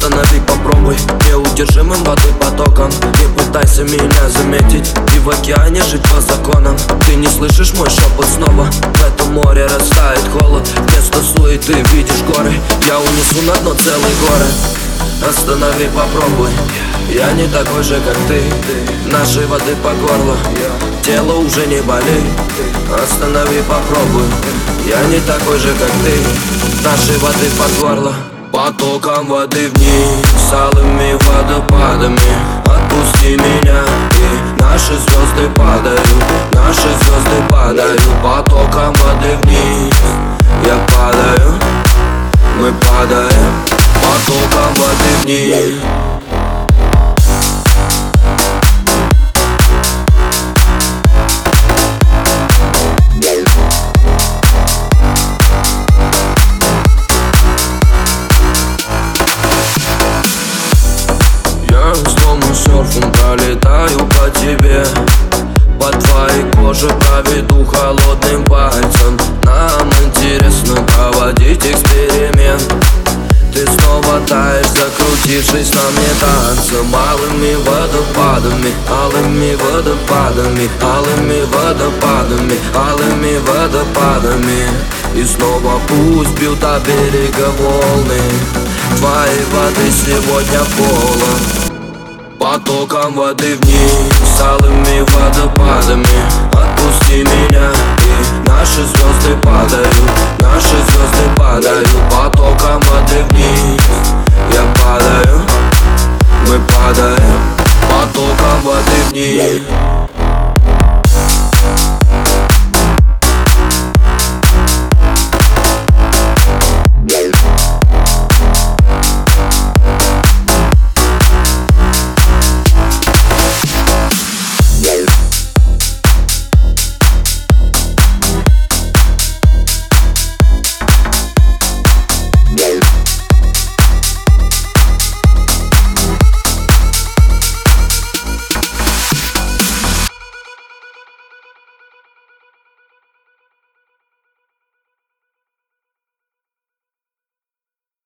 Останови, попробуй. Неудержимым воды потоком. Не пытайся меня заметить. И в океане жить по законам. Ты не слышишь мой шепот снова. В этом море растает холод. Вместо суеты видишь горы. Я унесу на дно целый город Останови, попробуй. Я не такой же, как ты. Нашей воды по горло. Тело уже не болит. Останови, попробуй. Я не такой же, как ты. Нашей воды по горло Потоком воды вниз Алыми водопадами. Отпусти меня И наши звезды падают Наши звезды падают. Потоком воды вниз Я падаю Мы падаем. Потоком воды вниз пролетаю по тебе. По твоей коже проведу холодным пальцем. Нам интересно проводить эксперимент. Ты снова таешь, закрутившись на мне танцем. Малыми водопадами, алыми водопадами Алыми водопадами, алыми водопадами. И снова пусть бьют о берега волны Твоей воды сегодня полон потоком воды в ней Салыми водопадами. Отпусти меня и наши звезды падают Наши звезды падают. Потоком воды вниз Я падаю, мы падаем. Потоком воды вниз